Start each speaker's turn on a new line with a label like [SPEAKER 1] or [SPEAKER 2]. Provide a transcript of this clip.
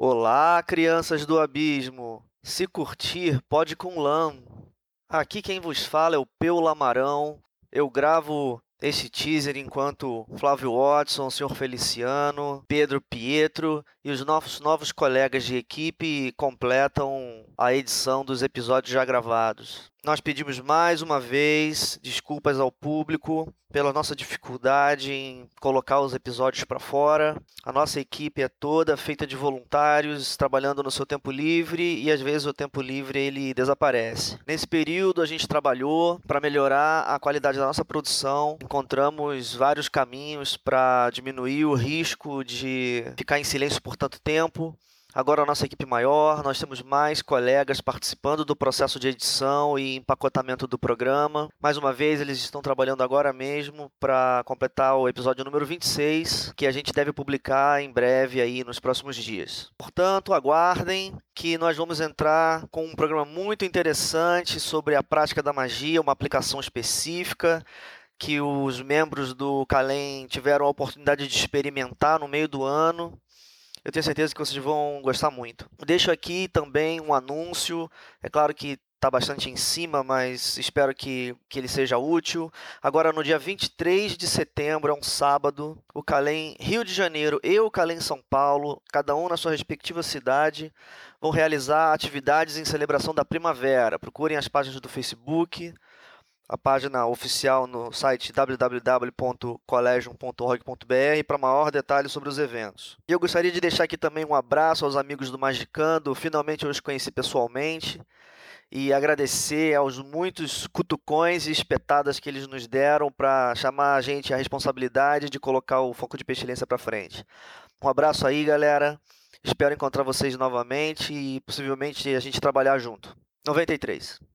[SPEAKER 1] Olá, crianças do abismo! Se curtir, pode com lã. Aqui quem vos fala é o Peu Lamarão. Eu gravo esse teaser enquanto Flávio Watson, Sr. Feliciano, Pedro Pietro e os nossos novos colegas de equipe completam a edição dos episódios já gravados. Nós pedimos mais uma vez desculpas ao público pela nossa dificuldade em colocar os episódios para fora. A nossa equipe é toda feita de voluntários trabalhando no seu tempo livre e às vezes o tempo livre ele desaparece. Nesse período a gente trabalhou para melhorar a qualidade da nossa produção. Encontramos vários caminhos para diminuir o risco de ficar em silêncio por tanto tempo. Agora a nossa equipe maior, nós temos mais colegas participando do processo de edição e empacotamento do programa. Mais uma vez, eles estão trabalhando agora mesmo para completar o episódio número 26, que a gente deve publicar em breve aí nos próximos dias. Portanto, aguardem que nós vamos entrar com um programa muito interessante sobre a prática da magia, uma aplicação específica que os membros do Calem tiveram a oportunidade de experimentar no meio do ano eu tenho certeza que vocês vão gostar muito. Deixo aqui também um anúncio. É claro que está bastante em cima, mas espero que, que ele seja útil. Agora, no dia 23 de setembro, é um sábado, o Calem Rio de Janeiro e o Calem São Paulo, cada um na sua respectiva cidade, vão realizar atividades em celebração da primavera. Procurem as páginas do Facebook, a página oficial no site www.collegium.org.br para maior detalhe sobre os eventos. E eu gostaria de deixar aqui também um abraço aos amigos do Magicando, finalmente eu os conheci pessoalmente, e agradecer aos muitos cutucões e espetadas que eles nos deram para chamar a gente à responsabilidade de colocar o foco de pestilência para frente. Um abraço aí, galera. Espero encontrar vocês novamente e possivelmente a gente trabalhar junto. 93.